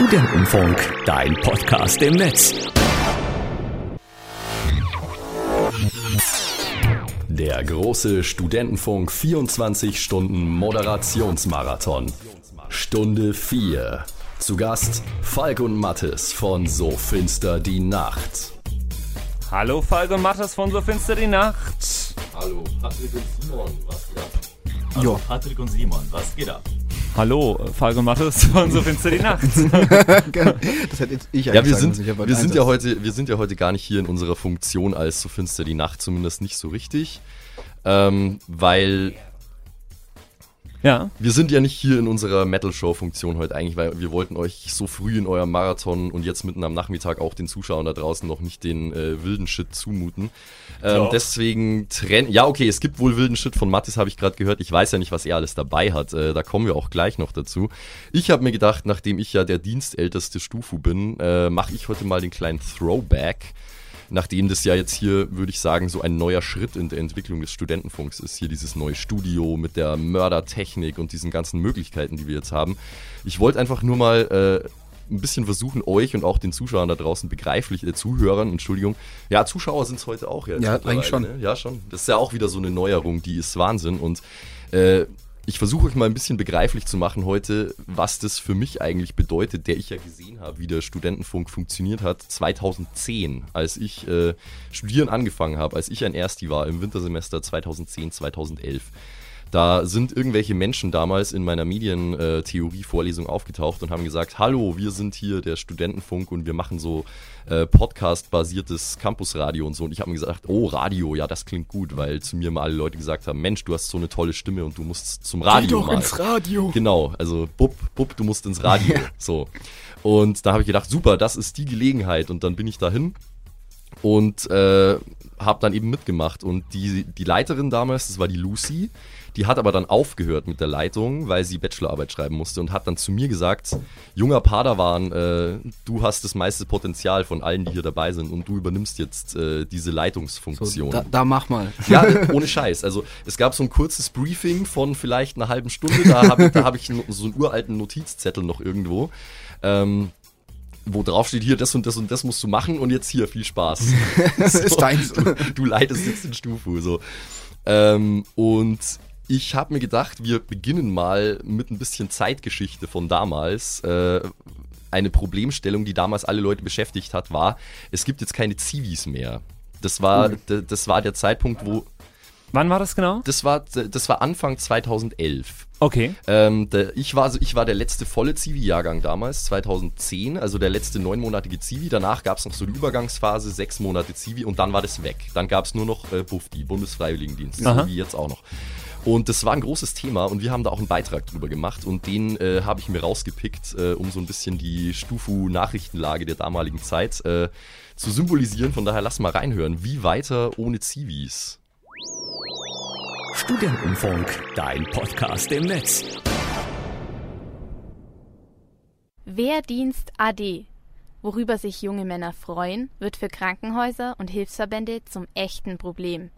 Studentenfunk, dein Podcast im Netz. Der große Studentenfunk 24 Stunden Moderationsmarathon. Stunde 4. Zu Gast Falk und Mattes von So Finster die Nacht. Hallo Falk und Mattes von So Finster die Nacht. Hallo, Patrick und Simon, was geht ab? Hallo, Jo. Patrick und Simon, was geht ab? Hallo und Mattes von So Finster die Nacht. das hätte jetzt ich Ja, wir sagen sind, müssen. Wir, sind ja heute, wir sind ja heute gar nicht hier in unserer Funktion als so finster die Nacht, zumindest nicht so richtig. Ähm, weil ja, wir sind ja nicht hier in unserer Metal-Show-Funktion heute eigentlich, weil wir wollten euch so früh in eurem Marathon und jetzt mitten am Nachmittag auch den Zuschauern da draußen noch nicht den äh, wilden Shit zumuten. Ähm, deswegen trennen. Ja, okay, es gibt wohl wilden Shit von Mattis, habe ich gerade gehört. Ich weiß ja nicht, was er alles dabei hat. Äh, da kommen wir auch gleich noch dazu. Ich habe mir gedacht, nachdem ich ja der dienstälteste Stufu bin, äh, mache ich heute mal den kleinen Throwback. Nachdem das ja jetzt hier, würde ich sagen, so ein neuer Schritt in der Entwicklung des Studentenfunks ist. Hier dieses neue Studio mit der Mördertechnik und diesen ganzen Möglichkeiten, die wir jetzt haben. Ich wollte einfach nur mal äh, ein bisschen versuchen, euch und auch den Zuschauern da draußen begreiflich, äh, Zuhörern, Entschuldigung. Ja, Zuschauer sind es heute auch jetzt. Ja, eigentlich schon. Ne? Ja, schon. Das ist ja auch wieder so eine Neuerung, die ist Wahnsinn. Und äh, ich versuche euch mal ein bisschen begreiflich zu machen heute, was das für mich eigentlich bedeutet, der ich ja gesehen habe, wie der Studentenfunk funktioniert hat 2010, als ich äh, studieren angefangen habe, als ich ein Ersti war im Wintersemester 2010, 2011. Da sind irgendwelche Menschen damals in meiner Medientheorie-Vorlesung aufgetaucht und haben gesagt, hallo, wir sind hier der Studentenfunk und wir machen so äh, Podcast-basiertes Campusradio und so. Und ich habe mir gesagt, oh, Radio, ja, das klingt gut, weil zu mir mal alle Leute gesagt haben, Mensch, du hast so eine tolle Stimme und du musst zum Radio Geh doch mal. ins Radio. Genau, also Bub, Bub, du musst ins Radio. so. Und da habe ich gedacht, super, das ist die Gelegenheit. Und dann bin ich dahin und äh, habe dann eben mitgemacht. Und die, die Leiterin damals, das war die Lucy, die hat aber dann aufgehört mit der Leitung, weil sie Bachelorarbeit schreiben musste und hat dann zu mir gesagt, junger Padawan, äh, du hast das meiste Potenzial von allen, die hier dabei sind und du übernimmst jetzt äh, diese So, Leitungsfunktion. da, da mach mal. Ja, ohne Scheiß. Also es gab so ein kurzes Briefing von vielleicht einer halben Stunde. Da habe ich, da hab ich so einen uralten Notizzettel noch irgendwo. Ähm, wo drauf steht, hier, das und das und das musst du machen und jetzt hier, viel Spaß. Das ist deins. Du, du leitest jetzt den Stufu. So. Ähm, und ich habe mir gedacht, wir beginnen mal mit ein bisschen Zeitgeschichte von damals. Äh, eine Problemstellung, die damals alle Leute beschäftigt hat, war, es gibt jetzt keine Zivis mehr. Das war, das war der Zeitpunkt, wo. Wann war das genau? Das war, das war Anfang 2011. Okay. Ähm, der, ich, war, so- ich war der letzte volle Zivi-Jahrgang damals, 2010, also der letzte neunmonatige Zivi. Danach gab es noch so eine Übergangsphase, sechs Monate Zivi und dann war das weg. Dann gab es nur noch äh, BUFDI, Bundesfreiwilligendienst, Aha. so wie jetzt auch noch. Und das war ein großes Thema und wir haben da auch einen Beitrag drüber gemacht und den äh, habe ich mir rausgepickt, äh, um so ein bisschen die Stufu-Nachrichtenlage der damaligen Zeit äh, zu symbolisieren. Von daher lass mal reinhören. Wie weiter ohne Zivis? Studentenfunk, dein Podcast im Netz. Wehrdienst AD. Worüber sich junge Männer freuen, wird für Krankenhäuser und Hilfsverbände zum echten Problem.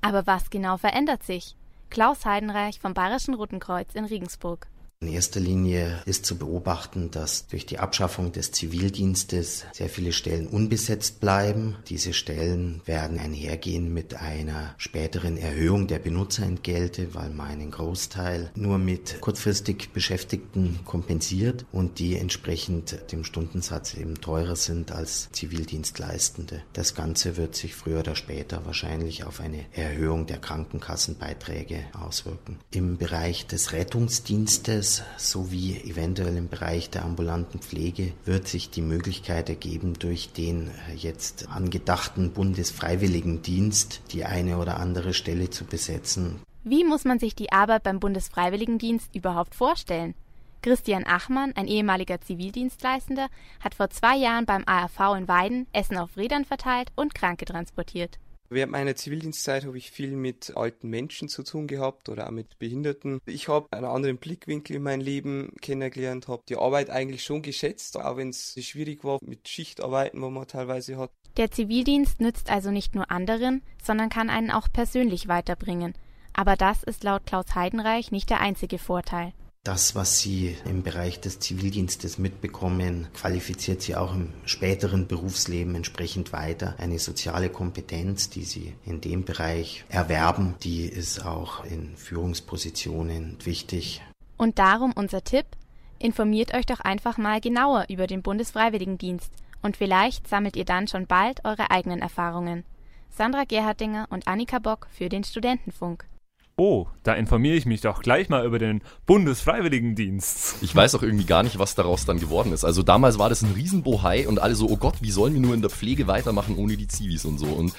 Aber was genau verändert sich? Klaus Heidenreich vom Bayerischen Roten Kreuz in Regensburg. In erster Linie ist zu beobachten, dass durch die Abschaffung des Zivildienstes sehr viele Stellen unbesetzt bleiben. Diese Stellen werden einhergehen mit einer späteren Erhöhung der Benutzerentgelte, weil man einen Großteil nur mit kurzfristig Beschäftigten kompensiert und die entsprechend dem Stundensatz eben teurer sind als Zivildienstleistende. Das Ganze wird sich früher oder später wahrscheinlich auf eine Erhöhung der Krankenkassenbeiträge auswirken. Im Bereich des Rettungsdienstes sowie eventuell im Bereich der ambulanten Pflege wird sich die Möglichkeit ergeben, durch den äh, jetzt angedachten Bundesfreiwilligendienst die eine oder andere Stelle zu besetzen. Wie muss man sich die Arbeit beim Bundesfreiwilligendienst überhaupt vorstellen? Christian Achmann, ein ehemaliger Zivildienstleistender, hat vor zwei Jahren beim ARV in Weiden Essen auf Rädern verteilt und Kranke transportiert. Während meiner Zivildienstzeit habe ich viel mit alten Menschen zu tun gehabt oder auch mit Behinderten. Ich habe einen anderen Blickwinkel in mein Leben kennengelernt, habe die Arbeit eigentlich schon geschätzt, auch wenn es schwierig war mit Schichtarbeiten, wo man teilweise hat. Der Zivildienst nützt also nicht nur anderen, sondern kann einen auch persönlich weiterbringen. Aber das ist laut Klaus Heidenreich nicht der einzige Vorteil. Das, was Sie im Bereich des Zivildienstes mitbekommen, qualifiziert Sie auch im späteren Berufsleben entsprechend weiter. Eine soziale Kompetenz, die Sie in dem Bereich erwerben, die ist auch in Führungspositionen wichtig. Und darum unser Tipp, informiert euch doch einfach mal genauer über den Bundesfreiwilligendienst und vielleicht sammelt ihr dann schon bald eure eigenen Erfahrungen. Sandra Gerhardinger und Annika Bock für den Studentenfunk. Oh, da informiere ich mich doch gleich mal über den Bundesfreiwilligendienst. Ich weiß auch irgendwie gar nicht, was daraus dann geworden ist. Also damals war das ein Riesenbohai und alle so, oh Gott, wie sollen wir nur in der Pflege weitermachen ohne die Zivis und so. Und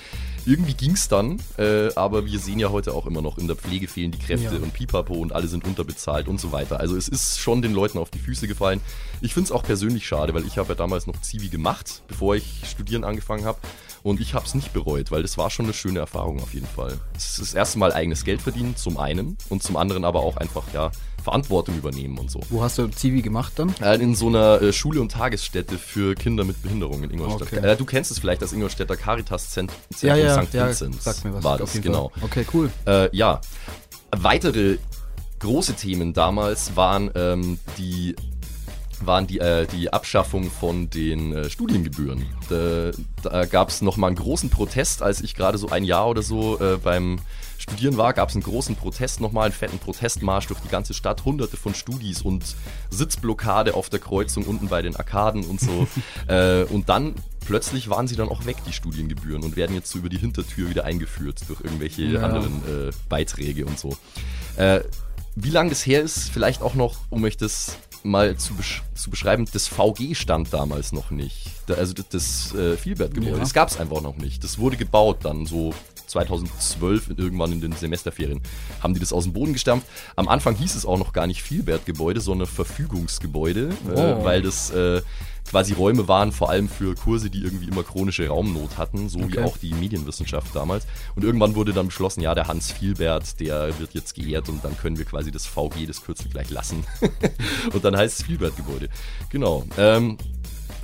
irgendwie ging es dann, äh, aber wir sehen ja heute auch immer noch, in der Pflege fehlen die Kräfte ja. und pipapo und alle sind unterbezahlt und so weiter. Also es ist schon den Leuten auf die Füße gefallen. Ich finde es auch persönlich schade, weil ich habe ja damals noch Zivi gemacht, bevor ich studieren angefangen habe. Und ich habe es nicht bereut, weil das war schon eine schöne Erfahrung auf jeden Fall. Es ist das erste Mal eigenes Geld verdienen, zum einen. Und zum anderen aber auch einfach, ja, Verantwortung übernehmen und so. Wo hast du Zivi gemacht dann? Äh, in so einer äh, Schule und Tagesstätte für Kinder mit Behinderung in Ingolstadt. Okay. Äh, du kennst es vielleicht, das Ingolstädter Caritas Zentrum ja, ja, St. Ja, Vincent. Sag mir was. War das, genau. Okay, cool. Äh, ja. Weitere große Themen damals waren ähm, die waren die, äh, die Abschaffung von den äh, Studiengebühren. Da, da gab es nochmal einen großen Protest, als ich gerade so ein Jahr oder so äh, beim Studieren war, gab es einen großen Protest, nochmal einen fetten Protestmarsch durch die ganze Stadt, hunderte von Studis und Sitzblockade auf der Kreuzung unten bei den Arkaden und so. äh, und dann plötzlich waren sie dann auch weg, die Studiengebühren, und werden jetzt so über die Hintertür wieder eingeführt durch irgendwelche ja. anderen äh, Beiträge und so. Äh, wie lange das her ist, vielleicht auch noch, um euch das mal zu, besch zu beschreiben, das VG stand damals noch nicht. Da, also das, das äh, Vielbert-Gebäude, ja. das gab es einfach noch nicht. Das wurde gebaut dann so 2012 irgendwann in den Semesterferien haben die das aus dem Boden gestampft. Am Anfang hieß es auch noch gar nicht Vielbertgebäude, sondern Verfügungsgebäude, äh, oh. äh, weil das äh, quasi Räume waren, vor allem für Kurse, die irgendwie immer chronische Raumnot hatten, so okay. wie auch die Medienwissenschaft damals. Und irgendwann wurde dann beschlossen, ja, der Hans Vielbert, der wird jetzt geehrt und dann können wir quasi das VG, das Kürzel gleich lassen. und dann heißt es Vielbert-Gebäude. Genau. Ähm,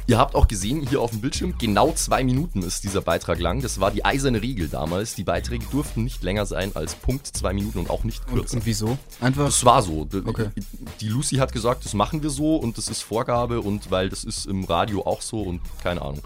Ihr habt auch gesehen, hier auf dem Bildschirm, genau zwei Minuten ist dieser Beitrag lang. Das war die eiserne Regel damals. Die Beiträge durften nicht länger sein als Punkt zwei Minuten und auch nicht kürzer. Und, und wieso? Einfach. Das war so. Okay. Die Lucy hat gesagt, das machen wir so und das ist Vorgabe und weil das ist im Radio auch so und keine Ahnung.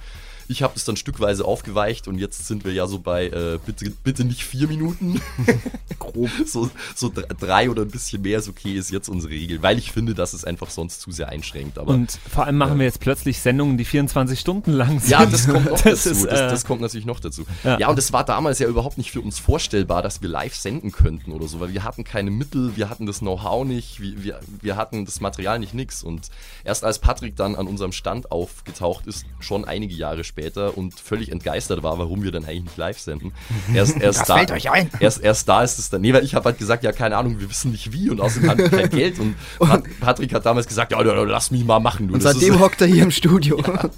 Ich habe es dann stückweise aufgeweicht und jetzt sind wir ja so bei äh, bitte, bitte nicht vier Minuten. Grob. So, so drei oder ein bisschen mehr ist okay, ist jetzt unsere Regel, weil ich finde, dass es einfach sonst zu sehr einschränkt. Aber, und vor allem machen äh, wir jetzt plötzlich Sendungen, die 24 Stunden lang sind. Ja, das kommt noch das dazu. Ist, äh, das, das, kommt natürlich noch dazu. Ja. ja, und es war damals ja überhaupt nicht für uns vorstellbar, dass wir live senden könnten oder so, weil wir hatten keine Mittel, wir hatten das Know-how nicht, wir, wir, wir hatten das Material nicht, nix. Und erst als Patrick dann an unserem Stand aufgetaucht ist, schon einige Jahre später, später und völlig entgeistert war, warum wir dann eigentlich nicht live senden. Erst, erst das da, fällt euch ein. Erst, erst da ist es dann. Nee, weil ich habe halt gesagt, ja, keine Ahnung, wir wissen nicht wie und außerdem haben wir kein Geld. Und Patrick hat damals gesagt, ja, lass mich mal machen. Du. Und seitdem ist, hockt er hier im Studio. Ja,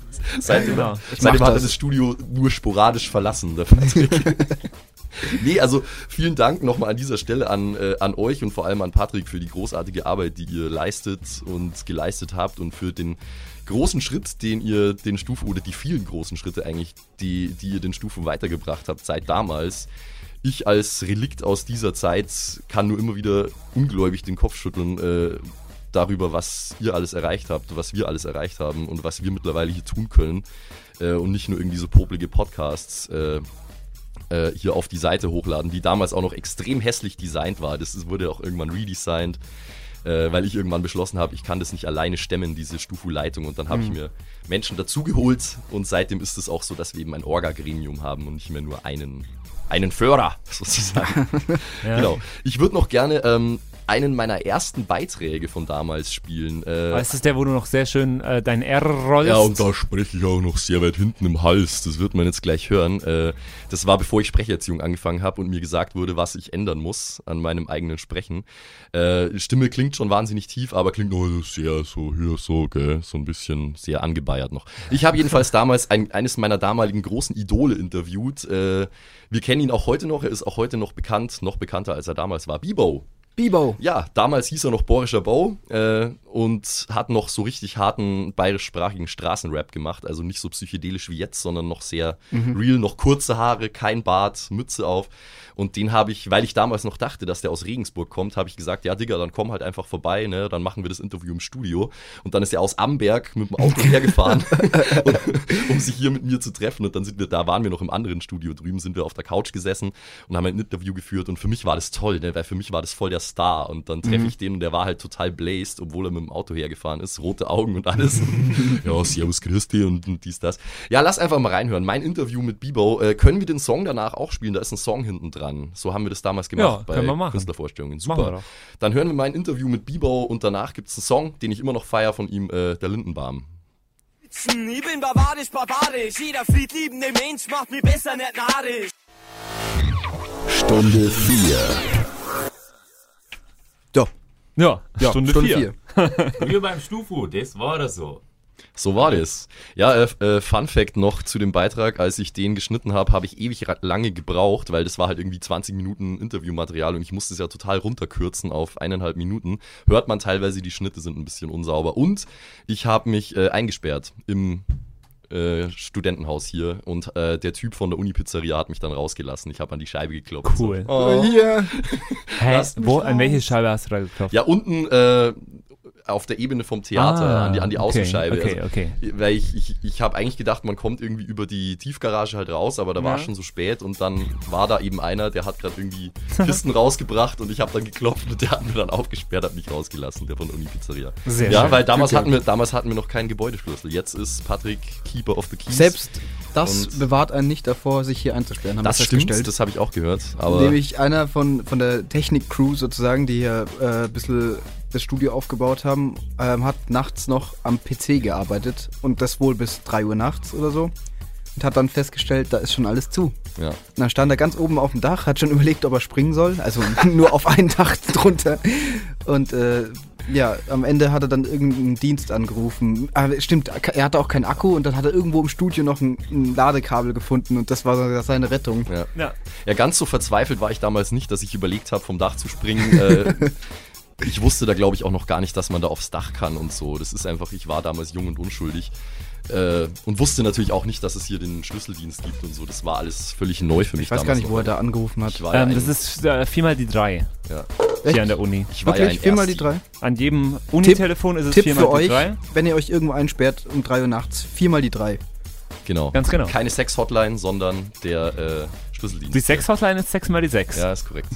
seitdem, genau. seitdem hat er das Studio nur sporadisch verlassen, der Patrick. nee, also vielen Dank nochmal an dieser Stelle an, äh, an euch und vor allem an Patrick für die großartige Arbeit, die ihr leistet und geleistet habt und für den großen Schritt, den ihr den Stufen oder die vielen großen Schritte eigentlich, die, die ihr den Stufen weitergebracht habt seit damals. Ich als Relikt aus dieser Zeit kann nur immer wieder ungläubig den Kopf schütteln äh, darüber, was ihr alles erreicht habt, was wir alles erreicht haben und was wir mittlerweile hier tun können. Äh, und nicht nur irgendwie so popelige Podcasts äh, äh hier auf die Seite hochladen, die damals auch noch extrem hässlich designt war. Das wurde auch irgendwann redesigned äh, weil ich irgendwann beschlossen habe, ich kann das nicht alleine stemmen, diese Stufu-Leitung. Und dann habe mhm. ich mir Menschen dazugeholt und seitdem ist es auch so, dass wir eben ein Orga-Gremium haben und nicht mehr nur einen, einen Föhrer sozusagen. ja. Genau. Ich würde noch gerne ähm, einen meiner ersten Beiträge von damals spielen. Äh, ist das der, wo du noch sehr schön äh, dein R rollst? Ja, und da spreche ich auch noch sehr weit hinten im Hals. Das wird man jetzt gleich hören. Äh, das war, bevor ich Sprecherziehung angefangen habe und mir gesagt wurde, was ich ändern muss an meinem eigenen Sprechen. Äh, Stimme klingt schon wahnsinnig tief, aber klingt noch sehr so, hier so, gell, so ein bisschen sehr angebeiert noch. Ich habe jedenfalls damals ein, eines meiner damaligen großen Idole interviewt. Äh, wir kennen ihn auch heute noch. Er ist auch heute noch bekannt, noch bekannter als er damals war. Bibo Bibo. Ja, damals hieß er noch Borischer Bau äh, und hat noch so richtig harten bayerischsprachigen Straßenrap gemacht. Also nicht so psychedelisch wie jetzt, sondern noch sehr real, noch kurze Haare, kein Bart, Mütze auf. Und den habe ich, weil ich damals noch dachte, dass der aus Regensburg kommt, habe ich gesagt, ja Digga, dann komm halt einfach vorbei, ne? dann machen wir das Interview im Studio. Und dann ist er aus Amberg mit dem Auto hergefahren, um sich hier mit mir zu treffen. Und dann sind wir, da waren wir noch im anderen Studio drüben, sind wir auf der Couch gesessen und haben ein Interview geführt. Und für mich war das toll, ne? weil für mich war das voll der Star. Und dann treffe ich den und der war halt total blazed, obwohl er mit dem Auto hergefahren ist, rote Augen und alles. ja, Servus Christi und, und dies, das. Ja, lass einfach mal reinhören. Mein Interview mit Bibo. Äh, können wir den Song danach auch spielen? Da ist ein Song hinten dran. So haben wir das damals gemacht Ja, bei. Künstlervorstellungen. Super. Dann hören wir mein Interview mit Bibo und danach gibt es einen Song, den ich immer noch feier von ihm, äh, der Lindenbaum. Ich bin barbarisch, barbarisch. Jeder friedliebende Mensch macht mich besser, nicht narrisch. Stunde 4. So, Ja, ja, Stunde, Stunde 4. vier. Wir beim Stufu, das war das so. So war das. Ja, äh, äh, Fun Fact noch zu dem Beitrag, als ich den geschnitten habe, habe ich ewig lange gebraucht, weil das war halt irgendwie 20 Minuten Interviewmaterial und ich musste es ja total runterkürzen auf eineinhalb Minuten. Hört man teilweise, die Schnitte sind ein bisschen unsauber. Und ich habe mich äh, eingesperrt im äh, Studentenhaus hier und äh, der Typ von der Uni-Pizzeria hat mich dann rausgelassen. Ich habe an die Scheibe geklopft. Cool. Oh. Hier. Hä, wo, an welche Scheibe hast du da geklopft? Ja, unten äh, auf der Ebene vom Theater, Ah, an die, an die okay, Außenscheibe. okay, also, okay. Weil ich, ich, ich habe eigentlich gedacht, man kommt irgendwie über die Tiefgarage halt raus, aber da war Ja. schon so spät und dann war da eben einer, der hat gerade irgendwie Kisten rausgebracht und ich habe dann geklopft und der hat mir dann aufgesperrt, hat mich rausgelassen, der von der Uni-Pizzeria. Sehr Ja, schön. weil damals hatten, wir, damals hatten wir noch keinen Gebäudeschlüssel. Jetzt ist Patrick Keeper of the Keys. Selbst das Und- bewahrt einen nicht davor, sich hier einzusperren. Haben das wir stimmt, das habe ich auch gehört. Aber Nämlich einer von, von der Technik-Crew sozusagen, die hier äh, ein bisschen das Studio aufgebaut haben, ähm, hat nachts noch am PC gearbeitet und das wohl bis 3 Uhr nachts oder so. Und hat dann festgestellt, da ist schon alles zu. ja. Und dann stand er ganz oben auf dem Dach, hat schon überlegt, ob er springen soll. Also nur auf ein Dach drunter. Und äh, ja, am Ende hat er dann irgendeinen Dienst angerufen. Aber stimmt, er hatte auch keinen Akku und dann hat er irgendwo im Studio noch ein, ein Ladekabel gefunden und das war seine Rettung. Ja. Ja. Ja, ganz so verzweifelt war ich damals nicht, dass ich überlegt habe, vom Dach zu springen. äh, ich wusste da, glaube ich, auch noch gar nicht, dass man da aufs Dach kann und so. Das ist einfach, ich war damals jung und unschuldig. Äh, und wusste natürlich auch nicht, dass es hier den Schlüsseldienst gibt und so. Das war alles völlig neu für mich Ich weiß gar nicht, noch. wo er da angerufen hat. Ja Ähm, ein, das ist äh, viermal die drei ja, hier an der Uni. ich war ja Wirklich? ein Viermal die drei? An jedem Uni-Telefon ist es Tipp viermal für die euch, drei. wenn ihr euch irgendwo einsperrt um 3 Uhr nachts, viermal die drei. Genau. Ganz genau. Keine Sex-Hotline, sondern der äh, Schlüsseldienst. Die Sechs-Hotline ist sechsmal die sechs. Ja, ist korrekt.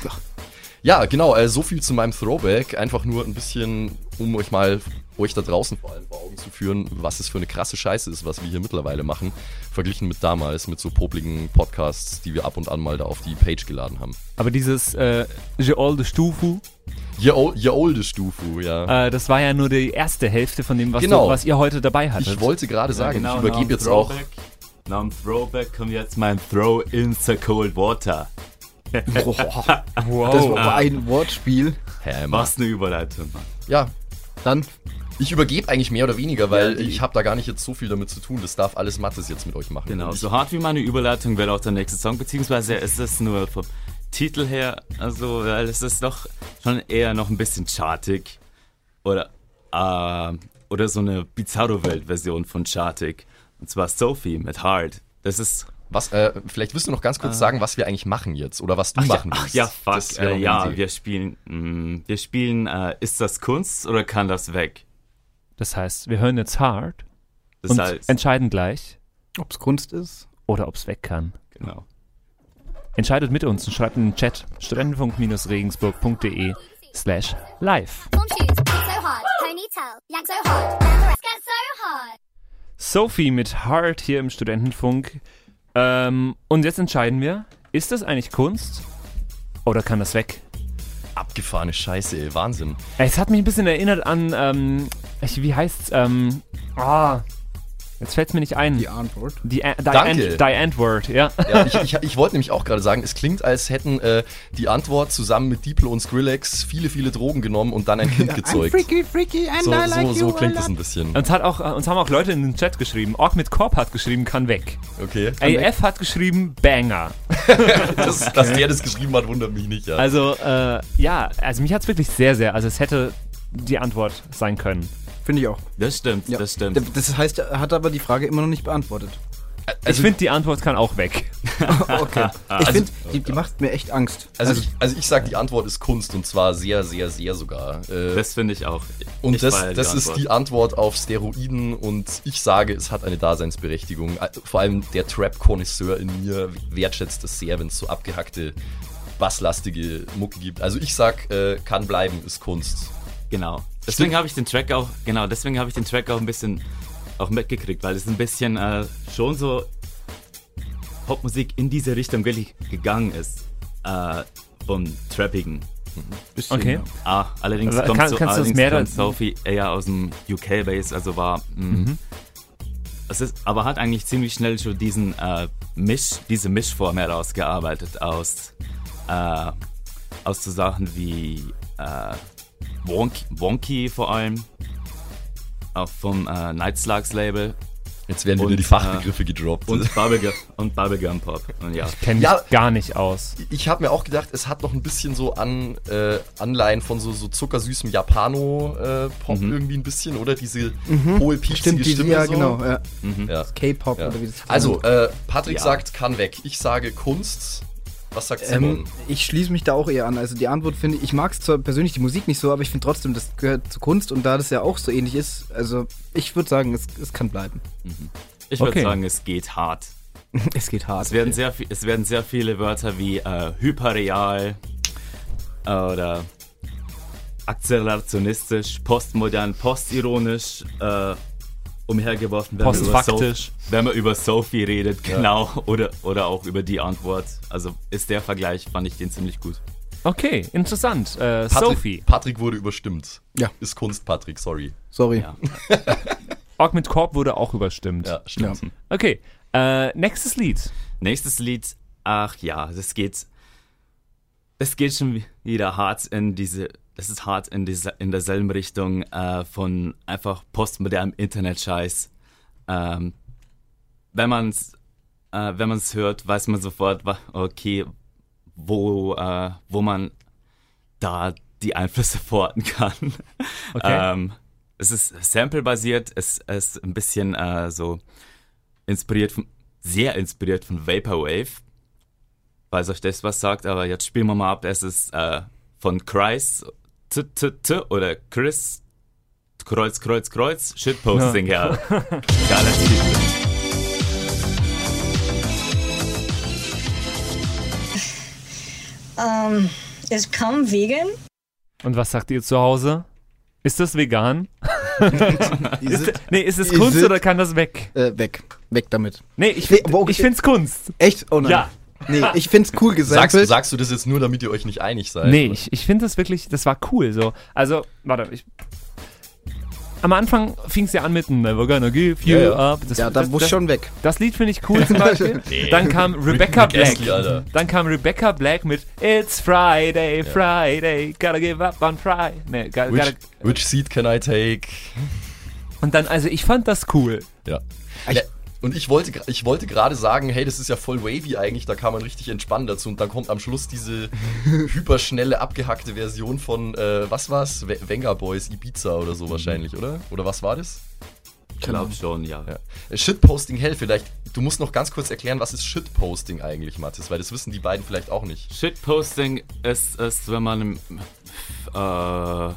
Ja, genau, äh, so viel zu meinem Throwback. Einfach nur ein bisschen, um euch mal, euch da draußen vor allem vor Augen zu führen, was es für eine krasse Scheiße ist, was wir hier mittlerweile machen, verglichen mit damals, mit so popligen Podcasts, die wir ab und an mal da auf die Page geladen haben. Aber dieses äh, Je olde Stufu, ol- ihr olde Stufu, ja. äh, das war ja nur die erste Hälfte von dem, was, Genau. du, was ihr heute dabei hattet. ich wollte gerade sagen, genau, ich übergebe jetzt auch. Throwback- Nach dem Throwback kommt jetzt mein Throw in the Cold Water. Boah, wow. das war ein Wortspiel. Was eine Überleitung, Mann. Ja, Dann ich übergebe eigentlich mehr oder weniger, weil Ja, ich habe da gar nicht jetzt so viel damit zu tun. Das darf alles Mattes jetzt mit euch machen. Genau, so hart wie meine Überleitung wäre auch der nächste Song, beziehungsweise ist es nur vom Titel her, also, weil es ist doch schon eher noch ein bisschen chartig. Oder, äh, oder so eine Bizarro-Welt-Version von chartig. Und zwar Sophie mit Hard. Das ist Was, äh, vielleicht willst du noch ganz kurz sagen, was wir eigentlich machen jetzt oder was du Ach ja, machen ach willst. ja, fuck. Das Äh, ja, wir spielen, mh, wir spielen, äh, ist das Kunst oder kann das weg? Das heißt, wir hören jetzt hart Das und heißt, entscheiden gleich, ob es Kunst ist. oder ob es weg kann. genau. Entscheidet mit uns und schreibt in den Chat studentenfunk-regensburg.de slash live. Hard, hard, hard. Sophie mit Heart hier im Studentenfunk. Ähm, und jetzt entscheiden wir, ist das eigentlich Kunst oder kann das weg? Abgefahrene Scheiße, ey, Wahnsinn. Es hat mich ein bisschen erinnert an, ähm, wie heißt's, ähm, ah, Jetzt fällt es mir nicht ein. Die Antwort. Die, die, Danke. Die Antwort, ja. Ja, ich, ich, ich wollte nämlich auch gerade sagen, es klingt, als hätten äh, die Antwort zusammen mit Diplo und Skrillex viele, viele Drogen genommen und dann ein Kind gezeugt. freaky, freaky and So, I like so, so klingt es ein bisschen. Uns, hat auch, uns haben auch Leute in den Chat geschrieben. Ork mit Korb hat geschrieben, kann weg. Okay. AF hat geschrieben, Banger. Das, dass der das geschrieben hat, wundert mich nicht. Ja. Also, äh, ja, also mich hat es wirklich sehr, sehr, also es hätte die Antwort sein können. Finde ich auch. Das stimmt, Ja. das stimmt. Das heißt, er hat aber die Frage immer noch nicht beantwortet. ich finde, die Antwort kann auch weg. Okay. Ich finde, die, die macht mir echt Angst. also, ich, also ich sage, die Antwort ist Kunst und zwar sehr, sehr, sehr sogar. Äh, Das finde ich auch. und ich das, das ist Antwort. die Antwort auf Steroiden und ich sage, es hat eine Daseinsberechtigung. Äh, Vor allem der Trap-Konnoisseur in mir wertschätzt es sehr, wenn es so abgehackte, basslastige Mucke gibt. Also ich sag, äh, kann bleiben, ist Kunst. Genau. Deswegen habe ich den Track auch, genau, deswegen habe ich den Track auch ein bisschen auch mitgekriegt, weil es ein bisschen äh, schon so Popmusik in diese Richtung wirklich gegangen ist. Äh, vom Trappigen. Bisschen, Okay. ja. Ah, allerdings Kann- kommt, kannst so, das allerdings mehr kommt Sophie eher aus dem UK-Base, also war. Mh, Es ist, aber hat eigentlich ziemlich schnell schon diesen äh, Misch, diese Mischform herausgearbeitet aus, äh, aus so Sachen wie äh, Wonky, Wonky vor allem, auch vom äh, Night Slugs Label Jetzt werden wieder Und, die Fachbegriffe gedroppt. und Bubblegum, und Bubblegum Pop. Und ja, Kenne mich Ja. gar nicht aus. Ich habe mir auch gedacht, es hat noch ein bisschen so an äh, Anleihen von so, so zuckersüßem Japano-Pop Mhm. irgendwie ein bisschen, oder? Diese hohe, piepsige Stimmt, die, Stimme. ja, so. genau. Ja. Ja. K-Pop Ja. oder wie das Also, äh, Patrick Ja. sagt, kann weg. Ich sage Kunst. Was sagt Simon? Ähm, ich schließe mich da auch eher an. Also die Antwort finde ich, ich mag es zwar persönlich die Musik nicht so, aber ich finde trotzdem, das gehört zur Kunst und da das ja auch so ähnlich ist, also ich würde sagen, es, es kann bleiben. ich würde Okay. sagen, es geht hart. Es geht hart. Es werden sehr, vi- es werden sehr viele Wörter wie äh, hyperreal äh, oder akzelerationistisch, postmodern, postironisch äh, umhergeworfen, wenn man, über Postfaktisch. Sophie, wenn man über Sophie redet, genau, oder, oder auch über die Antwort. Also ist der Vergleich, fand ich den ziemlich gut. Okay, interessant. Äh, Patrick, Sophie. Patrick wurde überstimmt. Ja. Ist Kunst, Patrick, sorry. Sorry. Ja. Ork mit Korb wurde auch überstimmt. Ja, stimmt. Ja. Okay, äh, nächstes Lied. Nächstes Lied, ach ja, das geht, das geht schon wieder hart in diese, das ist hart in dieser, in derselben Richtung äh, von einfach postmodernem Internet-Scheiß. Ähm, wenn man's, äh, wenn man's hört, weiß man sofort, okay, wo, äh, wo man da die Einflüsse verorten kann. Okay. Ähm, es ist sample-basiert, es es ist ein bisschen äh, so inspiriert von, sehr inspiriert von Vaporwave. Falls euch das was sagt, aber jetzt spielen wir mal ab. Es ist äh, von Chris T -T -T oder Chris Kreuz, Kreuz, Kreuz, Shitposting, ja. Geiler Titel. Um, is cum vegan? Und was sagt ihr zu Hause? Ist das vegan? Is it- Nee, ist es Is Kunst it- oder kann das weg? Äh, weg. Weg damit. Nee, ich, Nee, okay. ich find's Kunst. Echt? Oh nein. Ja. Nee, ich find's cool Sagst, gesampelt. sagst du das jetzt nur, damit ihr euch nicht einig seid? Nee, ich, ich finde das wirklich, das war cool so. Also, warte, ich. Am Anfang fing es ja an mit Never Gonna Give You Ja, ja. Up. Das, ja, da das, muss schon weg. Das Lied finde ich cool zum Beispiel. Dann kam Rebecca Black. Astley. Dann kam Rebecca Black mit It's Friday, Friday, gotta give up on Friday. Nee, gotta, Which, gotta, which seat can I take? und dann, also ich fand das cool. Ja. ja. Und ich wollte, ich wollte gerade sagen, hey, das ist ja voll wavy eigentlich, da kann man richtig entspannen dazu. Und dann kommt am Schluss diese hyperschnelle, abgehackte Version von, äh, was war's? We- Venga Boys, Ibiza oder so wahrscheinlich, oder? Oder was war das? Ich glaube schon, ja. Ja. Äh, Shitposting Hell, vielleicht, du musst noch ganz kurz erklären, was ist Shitposting eigentlich, Mathis? Weil das wissen die beiden vielleicht auch nicht. Shitposting ist, ist, wenn man äh, ja,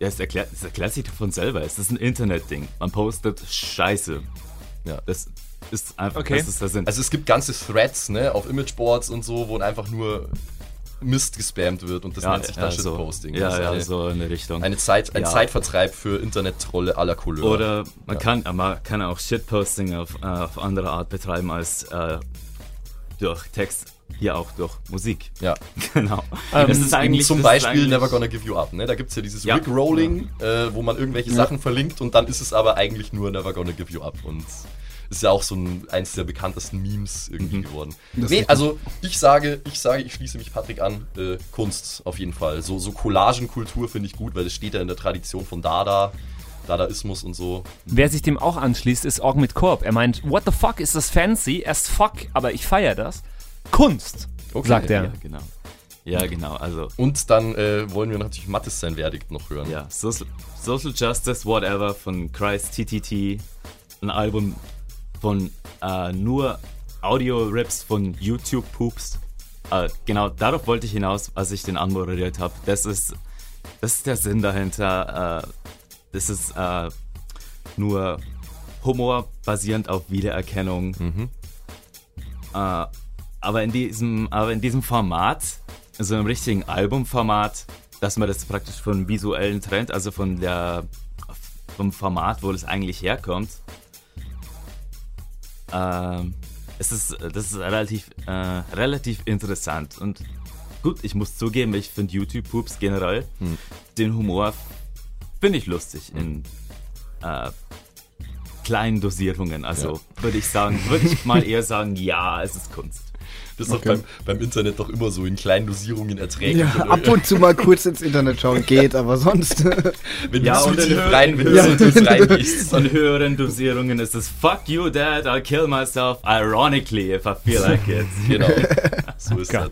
es erklärt, es erklärt sich von selber. Es ist ein Internetding. Man postet Scheiße. Ja. Das ist einfach, Okay. das ist der Sinn. Also es gibt ganze Threads, ne, auf Imageboards und so, wo einfach nur Mist gespammt wird und das nennt sich dann so, Shitposting. ja, ist ja, eine, so in eine Richtung. eine Zeit, ein Ja. Zeitvertreib für Internettrolle aller Couleur. Oder man, Ja. kann, man kann auch Shitposting auf, äh, auf andere Art betreiben als äh, durch Text, hier auch durch Musik. Ja. Genau. Ähm, das ist eigentlich zum Beispiel Never Gonna Give You Up. Ne? Da gibt es ja dieses Ja. Rick-Rolling, äh, wo man irgendwelche Ja. Sachen verlinkt und dann ist es aber eigentlich nur Never Gonna Give You Up. Und ist ja auch so ein, eins der bekanntesten Memes irgendwie geworden. Das Nee, also ich sage, ich sage, ich schließe mich Patrick an, äh, Kunst auf jeden Fall. So, so Collagenkultur finde ich gut, weil das steht ja in der Tradition von Dada, Dadaismus und so. Wer sich dem auch anschließt, ist Org mit Korb. Er meint, what the fuck ist das fancy? Erst fuck, aber ich feiere das. Kunst, Okay, sagt er. Ja, genau. Ja, genau. Also, Und dann äh, wollen wir natürlich Mattes sein Verdikt noch hören. ja, Social, Social Justice, Whatever von Christ TTT. Ein Album von äh, nur Audio-Rips von YouTube-Poops. Äh, genau, darauf wollte ich hinaus, als ich den anmoderiert habe. Das ist, das ist der Sinn dahinter. Äh, das ist äh, nur Humor basierend auf Wiedererkennung. Mhm. Aber in diesem, aber in diesem Format, so einem richtigen Albumformat, dass man das praktisch von visuellen Trend, also von der vom Format, wo das eigentlich herkommt, ähm, es ist, das ist relativ, äh, relativ interessant. Und gut, ich muss zugeben, ich finde YouTube-Poops generell, Hm. den Humor finde ich lustig in äh, kleinen Dosierungen. Also würde ich sagen, würde ich mal eher sagen, ja, es ist Kunst. Das ist auch Okay. beim, beim Internet doch immer so in kleinen Dosierungen erträglich. Ja, ab und zu mal kurz ins Internet schauen geht, aber sonst. wenn Ja, du und zu in rein, wenn in du Höhe- zu tief reingehst. In höheren Dosierungen ist es Fuck you, Dad, I'll kill myself ironically if I feel like it. Genau. So ist das.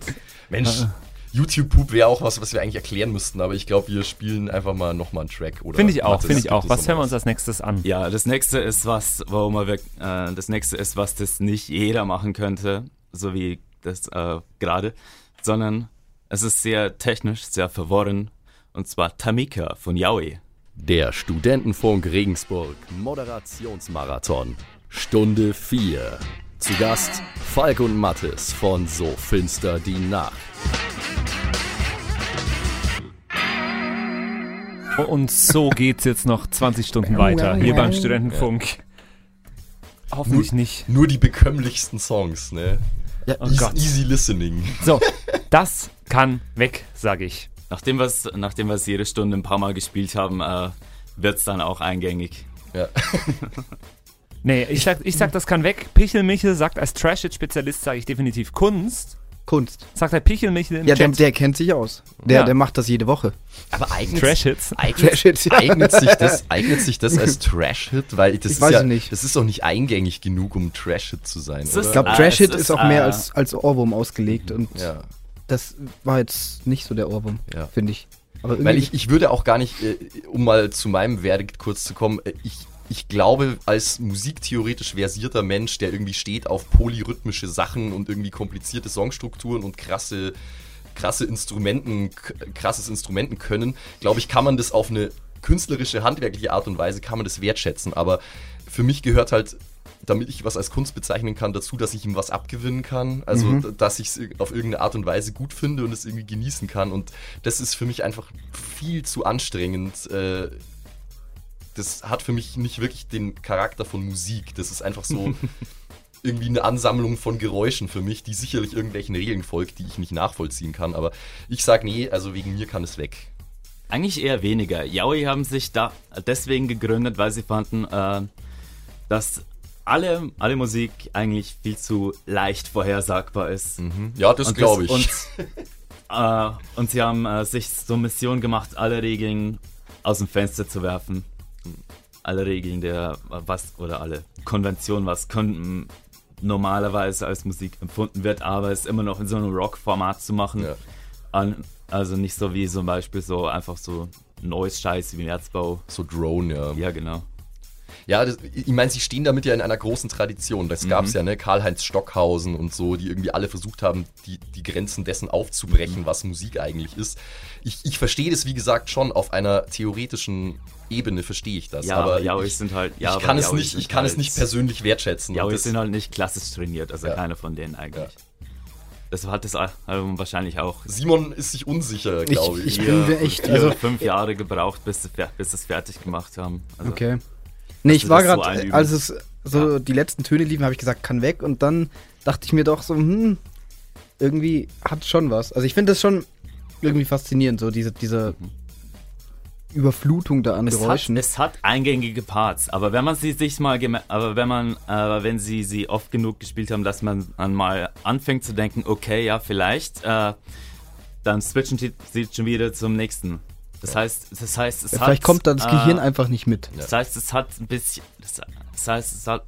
Mensch, YouTube-Poop wäre auch was, was wir eigentlich erklären müssten, aber ich glaube, wir spielen einfach mal nochmal einen Track. oder Finde ich auch, finde ich auch. Was hören wir uns als nächstes an? Ja, das nächste ist was, wo man wirk- äh, das nächste ist was, das nicht jeder machen könnte, so wie das äh, gerade, sondern es ist sehr technisch, sehr verworren und zwar Tamika von Yaoi. Der Studentenfunk Regensburg Moderationsmarathon. Stunde 4. Zu Gast Falk und Mattes von So Finster die Nacht. Und so geht's jetzt noch 20 Stunden weiter hier beim Studentenfunk. Hoffentlich nicht. Nur die bekömmlichsten Songs, ne? Ja, Oh easy, Gott. easy listening. So, das kann weg, sage ich. Nachdem wir es nachdem wir's jede Stunde ein paar Mal gespielt haben, äh, wird es dann auch eingängig. Ja. Nee, ich sag, ich sag, das kann weg. Pichel Michel sagt, als Trash-It-Spezialist sage ich definitiv Kunst. Kunst. Sagt der Pichel Michel im Ja, der, Chat. der kennt sich aus. Der, Ja. der macht das jede Woche. Aber eignet, Trash-Hits. eignet, Trash-Hits, ja. eignet, sich das, eignet sich das als Trash-Hit? Weil das Ich ist weiß ja, es nicht. Das ist doch nicht eingängig genug, um Trash-Hit zu sein, Es oder? ist- Ich glaube, Ah, Trash-Hit es ist, ist, auch mehr äh, als, als Ohrwurm ausgelegt und ja. das war jetzt nicht so der Ohrwurm, Ja. finde ich. Aber irgendwie Weil ich, ich würde auch gar nicht, äh, um mal zu meinem Verdikt kurz zu kommen, äh, ich, ich glaube, als musiktheoretisch versierter Mensch, der irgendwie steht auf polyrhythmische Sachen und irgendwie komplizierte Songstrukturen und krasse, krasse Instrumenten, krasses Instrumenten können, glaube ich, kann man das auf eine künstlerische, handwerkliche Art und Weise, kann man das wertschätzen. Aber für mich gehört halt damit ich was als Kunst bezeichnen kann, dazu, dass ich ihm was abgewinnen kann. Also, Mhm. dass ich es auf irgendeine Art und Weise gut finde und es irgendwie genießen kann. Und das ist für mich einfach viel zu anstrengend. Äh, das hat für mich nicht wirklich den Charakter von Musik. Das ist einfach so irgendwie eine Ansammlung von Geräuschen für mich, die sicherlich irgendwelchen Regeln folgt, die ich nicht nachvollziehen kann. Aber ich sag nee, also wegen mir kann es weg. Eigentlich eher weniger. Yaoi haben sich da deswegen gegründet, weil sie fanden, äh, dass alle, alle Musik eigentlich viel zu leicht vorhersagbar ist. Ja, das glaube ich. Und, äh, und sie haben äh, sich zur Mission gemacht, alle Regeln aus dem Fenster zu werfen. Alle Regeln der, was, oder alle Konventionen, was kon normalerweise als Musik empfunden wird, aber es immer noch in so einem Rock-Format zu machen. Ja. An, also nicht so wie zum Beispiel so einfach so neues Scheiß wie Netzbau. so Drone, ja. Ja, genau. Ja, das, ich meine, sie stehen damit ja in einer großen Tradition. Das gab es ja, ne? Karl-Heinz Stockhausen und so, die irgendwie alle versucht haben, die, die Grenzen dessen aufzubrechen, was Musik eigentlich ist. Ich, ich verstehe das, wie gesagt, schon auf einer theoretischen Ebene verstehe ich das. Ja, aber Yaoi ich, sind halt. Ja, ich aber kann es Yaoi nicht, sind ich kann es halt- nicht persönlich wertschätzen. Ja, das- sind halt nicht klassisch trainiert, also Ja. keiner von denen eigentlich. Das hat das Album wahrscheinlich auch Simon ist sich unsicher, Ich, glaube ich. ich vier, bin mir echt. Also, fünf Jahre gebraucht, bis bis sie es fertig gemacht haben. Also, okay. Nee, ich war so gerade, einüben. als es so die letzten Töne liefen, habe ich gesagt, kann weg. Und dann dachte ich mir doch so, hm, irgendwie hat schon was. Also ich finde das schon irgendwie faszinierend, so diese, diese Überflutung da an Es hat, Geräuschen. es hat eingängige Parts, aber wenn man sie sich mal, aber wenn man, äh, wenn sie sie oft genug gespielt haben, dass man dann mal anfängt zu denken, okay, ja, vielleicht, äh, dann switchen sie schon wieder zum nächsten. Das heißt, das heißt, es Ja, hat. Vielleicht kommt da das äh, Gehirn einfach nicht mit. Das heißt, es hat ein bisschen, das, das heißt, es hat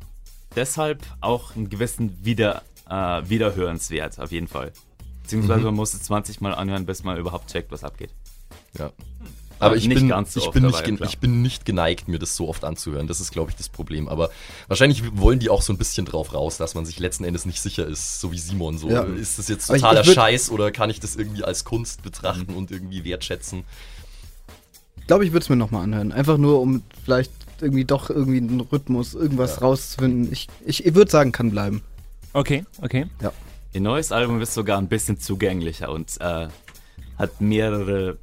deshalb auch einen gewissen Wieder, äh, Wiederhörenswert, auf jeden Fall. Beziehungsweise Mhm. man muss es 20 Mal anhören, bis man überhaupt checkt, was abgeht. Ja. Aber ich, nicht bin, ganz so ich, bin nicht, ich bin nicht geneigt, mir das so oft anzuhören. Das ist, glaube ich, das Problem. Aber wahrscheinlich wollen die auch so ein bisschen drauf raus, dass man sich letzten Endes nicht sicher ist, so wie Simon. So, Ja. ist das jetzt ich- totaler ich würd- Scheiß oder kann ich das irgendwie als Kunst betrachten und irgendwie wertschätzen? Ich glaube, ich würde es mir nochmal anhören. Einfach nur, um vielleicht irgendwie doch irgendwie einen Rhythmus, irgendwas rauszufinden. Ich, ich, ich würde sagen, kann bleiben. Okay, okay. Ihr neues Album ist sogar ein bisschen zugänglicher und äh, hat mehrere,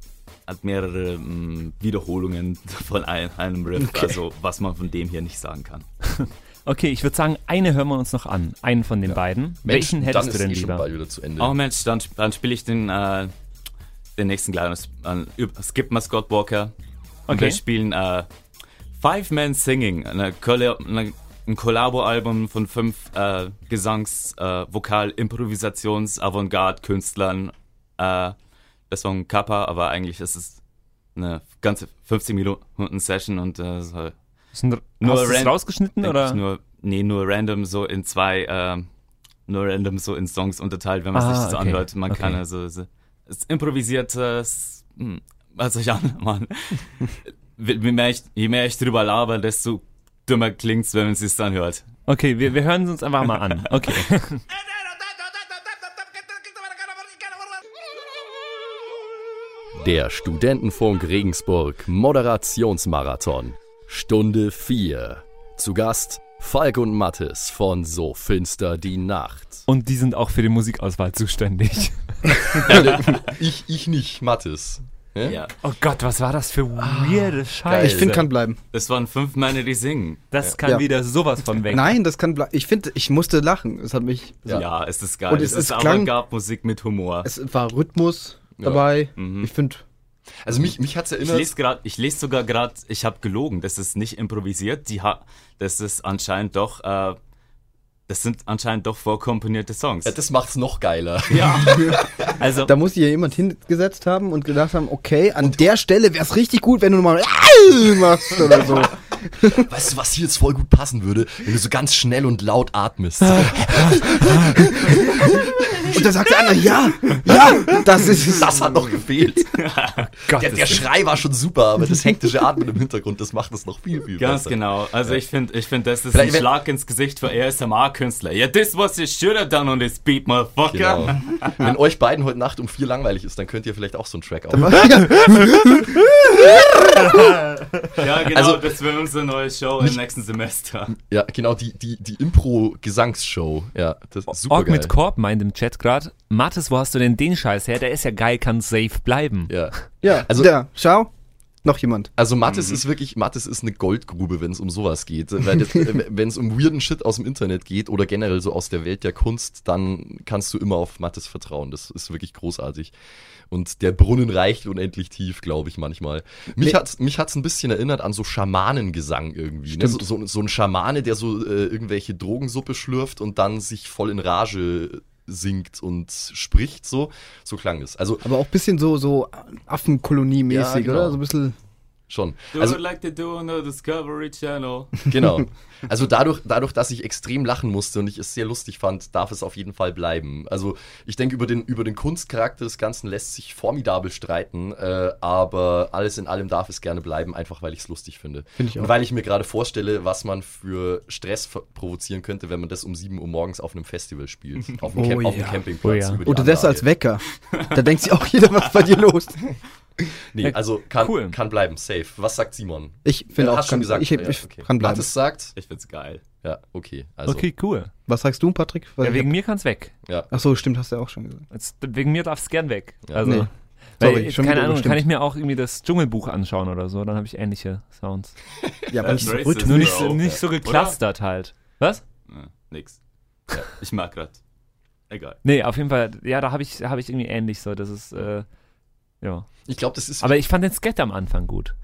hat mehrere mh, Wiederholungen von ein, einem Riff, Okay. also was man von dem hier nicht sagen kann. Okay, ich würde sagen, eine hören wir uns noch an. Einen von den beiden. Welchen Mensch, hättest dann du ist denn eh schon lieber? bald wieder zu Ende. Oh Mensch, dann, dann spiele ich den, äh, den nächsten gleich. An, skip mal Scott Walker. Und Okay. wir spielen äh, Five Men Singing, eine Colla eine, ein Kollabo-Album von fünf äh, Gesangs-, äh, Vokal-, Improvisations-, Avantgarde-Künstlern. Äh, das war ein Kappa, aber eigentlich ist es eine ganze 50 Minuten Session und äh, so Ist ein, hast du es ran- rausgeschnitten oder? Nur, nee, nur random so in zwei, ähm, nur random so in Songs unterteilt, wenn man Ah, sich das so okay. anhört. Man kann Okay. also, so, improvisiertes, hm, was soll ich anmachen? je, mehr ich, je mehr ich drüber laber, desto dümmer klingt's, wenn man es sich dann hört. Okay, wir, wir hören es uns einfach mal an. Okay. Der Studentenfunk Regensburg Moderationsmarathon. Stunde 4. Zu Gast Falk und Mattes von So Finster die Nacht. Und die sind auch für die Musikauswahl zuständig. ich, ich nicht, Mathis. Ja? Ja. Oh Gott, was war das für weirde Scheiße. Ich finde, kann bleiben. Das waren fünf Männer, die singen. Das kann Ja. wieder sowas von weg. Nein, das kann bleiben. Ich finde, ich musste lachen. Es hat mich. Ja, es ist geil. Und es, es- ist es klang- Avantgarde-Musik mit Humor. Es war Rhythmus dabei. Mhm. Ich finde. Also mich, mich hat's Ich erinnert. lese gerade, ich lese sogar gerade, ich habe gelogen, das ist nicht improvisiert, die ha das ist anscheinend doch, äh, das sind anscheinend doch vorkomponierte Songs. Ja, das macht's noch geiler. Ja. Also, Da muss sich ja jemand hingesetzt haben und gedacht haben, okay, an der Stelle wäre es richtig gut, wenn du mal machst oder so. Weißt du, was hier jetzt voll gut passen würde? Wenn du so ganz schnell und laut atmest. Und dann sagt der andere, ja, ja, das ist es. Das hat noch gefehlt. Gott, Der, der Schrei war schon super, aber das hektische Atmen im Hintergrund, das macht es noch viel, viel Ganz besser. genau. Also ich finde, ich finde, das ist Vielleicht ein Schlag ins Gesicht für ASMR-Künstler. Ja, this was you should have done on this beat, motherfucker. Genau. Wenn euch beiden heute Nacht um vier langweilig ist, dann könnt ihr vielleicht auch so einen Track aufnehmen. Ja, genau, Also- das wird unsere neue Show im nächsten Semester. Ja, genau, die, die, die Impro-Gesangsshow. Ja, das ist super Org geil. mit Korb meint im Chat gerade, Mathis, wo hast du denn den Scheiß her? Der ist ja geil, kann safe bleiben. Ja. Ja, Also- ja, schau, noch jemand. Also Mathis ist wirklich, Mathis ist eine Goldgrube, wenn es um sowas geht. Äh, Wenn es um weirden Shit aus dem Internet geht oder generell so aus der Welt der Kunst, dann kannst du immer auf Mathis vertrauen. Das ist wirklich großartig. Und der Brunnen reicht unendlich tief, glaube ich manchmal. Mich Nee. hat's mich hat's ein bisschen erinnert an so Schamanengesang irgendwie. Ne? So, so, so ein Schamane, der so äh, irgendwelche Drogensuppe schlürft und dann sich voll in Rage singt und spricht so. So klang es. Also Aber auch ein bisschen so, so Affenkolonie-mäßig, Ja, genau. oder? So ein bisschen. Schon. Do Also, like they do on the Discovery Channel. Genau. Also dadurch, dadurch, dass ich extrem lachen musste und ich es sehr lustig fand, darf es auf jeden Fall bleiben. Also ich denke, über den, über den Kunstcharakter des Ganzen lässt sich formidabel streiten, äh, aber alles in allem darf es gerne bleiben, einfach weil ich es lustig finde. Find ich und auch. weil ich mir gerade vorstelle, was man für Stress provozieren könnte, wenn man das um 7 Uhr morgens auf einem Festival spielt. Auf einem, Oh Camp, auf einem ja. Campingplatz. Oh ja. über die Oder das als Wecker. Da denkt sich auch jeder, was ist bei dir los? Nee, also kann, Cool. kann bleiben, safe. Was sagt Simon? Ich finde Ja, auch, hast schon kann, gesagt. ich, Ja, ich okay. kann bleiben. Mathis sagt, Ich find's geil. ja, okay. Also, Okay, cool. Was sagst du, Patrick? Weil Ja, ich wegen hab- mir kann's weg. ja. Ach so, stimmt, hast du ja auch schon gesagt. Jetzt, wegen mir darf's gern weg. Ja. Also, Nee. weil, Sorry, schon keine Ahnung, kann ich mir auch irgendwie das Dschungelbuch anschauen oder so, dann habe ich ähnliche Sounds. Ja, aber nicht so Racist. rhythmisch. Nur nicht, so, nicht so Oder? geclustert halt. Was? Ja, nix. Ja, ich mag grad Egal. Nee, auf jeden Fall, ja, da habe ich, hab ich irgendwie ähnlich so. Das ist, äh, ja. Ich glaube, das ist. Aber ich fand den Skat am Anfang gut.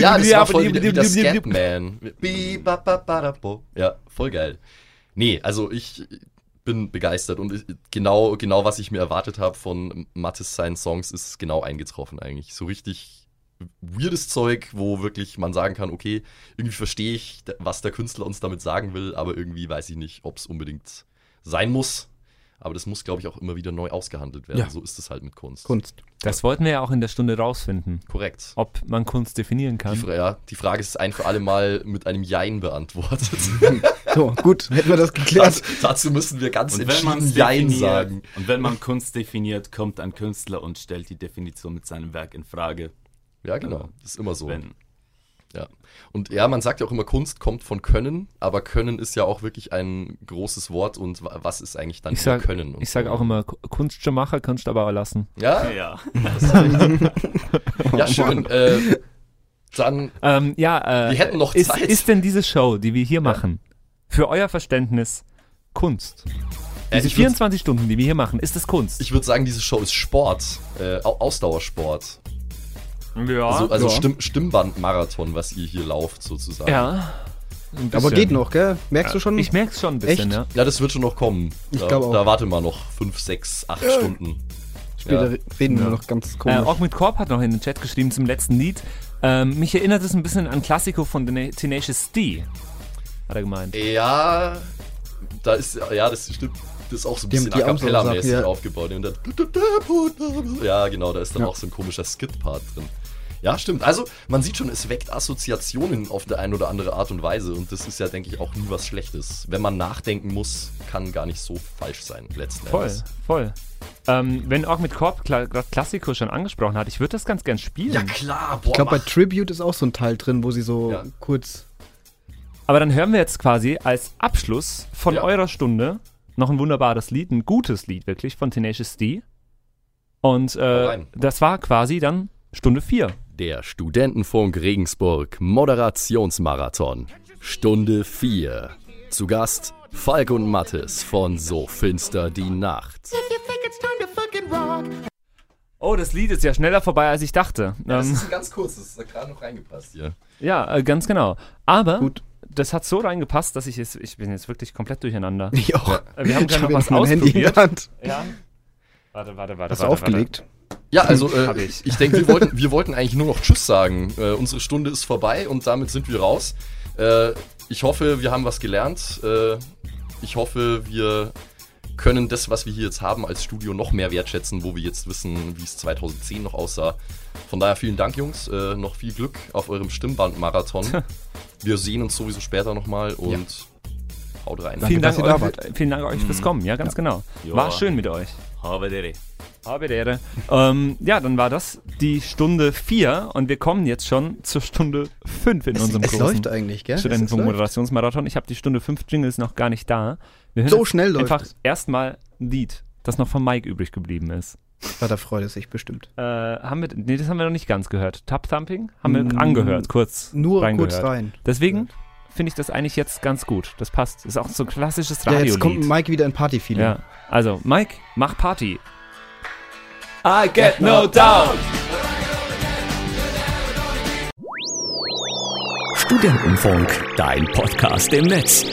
ja, das war voll wie, wie der Scatman. Bi, ba, ba, ba, da, bo. Ja, voll geil. Nee, also ich bin begeistert und ich, genau, genau was ich mir erwartet habe von Mattes seinen Songs ist genau eingetroffen eigentlich. So richtig weirdes Zeug, wo wirklich man sagen kann, okay, irgendwie verstehe ich, was der Künstler uns damit sagen will, aber irgendwie weiß ich nicht, ob es unbedingt sein muss. Aber das muss, glaube ich, auch immer wieder neu ausgehandelt werden. Ja. So ist es halt mit Kunst. Kunst. Das wollten wir ja auch in der Stunde rausfinden, Korrekt. ob man Kunst definieren Die, kann. Fra ja, die Frage ist ein für alle Mal mit einem Jein beantwortet. So, gut, hätten wir das geklärt. dazu, dazu müssen wir ganz Und wenn man entschieden Jein sagen. und wenn man Kunst definiert, kommt ein Künstler und stellt die Definition mit seinem Werk in Frage. Ja, genau. Das ist immer so. Wenn, Ja. Und ja, man sagt ja auch immer, Kunst kommt von Können, aber Können ist ja auch wirklich ein großes Wort und wa- was ist eigentlich dann Ich sag, Können? Und ich sag so. auch immer, Ku- Kunst schon machen, kannst du aber auch lassen. Ja, ja. ja schön. Äh, dann, Ähm, ja, äh, Wir hätten noch ist, Zeit. Ist denn diese Show, die wir hier machen, für euer Verständnis Kunst? äh, Diese ich würde 24 Stunden, die wir hier machen, ist das Kunst? würd sagen, diese Show ist Sport, äh, Au- Ausdauersport. Ja. Also, also Ja. Stimm Stimmbandmarathon, was ihr hier lauft sozusagen. ja. Aber geht noch, gell? Merkst du schon? Ich merke es schon ein bisschen, Echt? ja. Ja, das wird schon noch kommen. Ich da, glaub auch. Da warte mal noch fünf, sechs, acht Stunden. Später Ja. reden wir Ja. noch ganz Äh, komisch. auch mit Korb hat noch in den Chat geschrieben zum letzten Lied. Ähm, mich erinnert es ein bisschen an Klassiko von Tena- Tenacious D. Hat er gemeint. Ja, da ist, ja, das stimmt. Das ist auch so ein Die bisschen a so Sachen, ja. aufgebaut. Und dann ja, genau, da ist dann Ja. auch so ein komischer Skit-Part drin. Ja, stimmt. Also, man sieht schon, es weckt Assoziationen auf der eine oder andere Art und Weise. Und das ist ja, denke ich, auch nie was Schlechtes. Wenn man nachdenken muss, kann gar nicht so falsch sein, letzten Voll, Endes. voll. Ähm, wenn auch mit Korb gerade Klassiko schon angesprochen hat, ich würde das ganz gern spielen. Ja, klar, boah. ich glaube, bei Tribute ist auch so ein Teil drin, wo sie so Ja. kurz. Aber dann hören wir jetzt quasi als Abschluss von Ja. eurer Stunde noch ein wunderbares Lied, ein gutes Lied wirklich von Tenacious D. Und äh, das war quasi dann Stunde 4. Der Studentenfunk Regensburg Moderationsmarathon. Stunde 4. Zu Gast Falk und Mattes von So Finster die Nacht. Oh, das Lied ist ja schneller vorbei, als ich dachte. Ja, das ähm, ist ganz kurz, das ist da gerade noch reingepasst hier. ja äh, ganz genau. Aber Gut. das hat so reingepasst, dass ich jetzt, ich bin jetzt wirklich komplett durcheinander. Ich auch. Äh, Wir haben habe noch jetzt was mein Handy in der ausprobiert. Hand. Ja. Warte, warte, warte. Hast du warte, aufgelegt? Ja, also äh, ich. ich, denke, wir wollten, wir wollten eigentlich nur noch Tschüss sagen. Äh, unsere Stunde ist vorbei und damit sind wir raus. Äh, ich hoffe, wir haben was gelernt. Äh, ich hoffe, wir können das, was wir hier jetzt haben, als Studio noch mehr wertschätzen, wo wir jetzt wissen, wie es 2010 noch aussah. Von daher vielen Dank, Jungs. Äh, noch viel Glück auf eurem Stimmbandmarathon. wir sehen uns sowieso später nochmal und haut rein. Vielen Dank, ihr euch, da vielen Dank euch fürs Kommen, ja, ganz genau. Ja. War schön mit euch. Habe Habe Ehre. Ähm, ja, dann war das die Stunde 4 und wir kommen jetzt schon zur Stunde 5 in unserem Es großen läuft eigentlich, gell? Es Studentenfunk. Moderationsmarathon. Ich habe die Stunde 5 Jingles noch gar nicht da. Wir hören So schnell läuft einfach es. erstmal ein Lied, das noch von Mike übrig geblieben ist. Ja, da freut es sich bestimmt. Äh, haben wir, nee, das haben wir noch nicht ganz gehört. Tap Thumping haben wir Mm, angehört, kurz Nur reingehört. kurz rein. Deswegen finde ich das eigentlich jetzt ganz gut. Das passt. Das ist auch so ein klassisches Ja, Radiolied. jetzt kommt Mike wieder in Party-Feeling. Ja, also Mike, mach Party. I get no doubt. Studentenfunk, dein Podcast im Netz.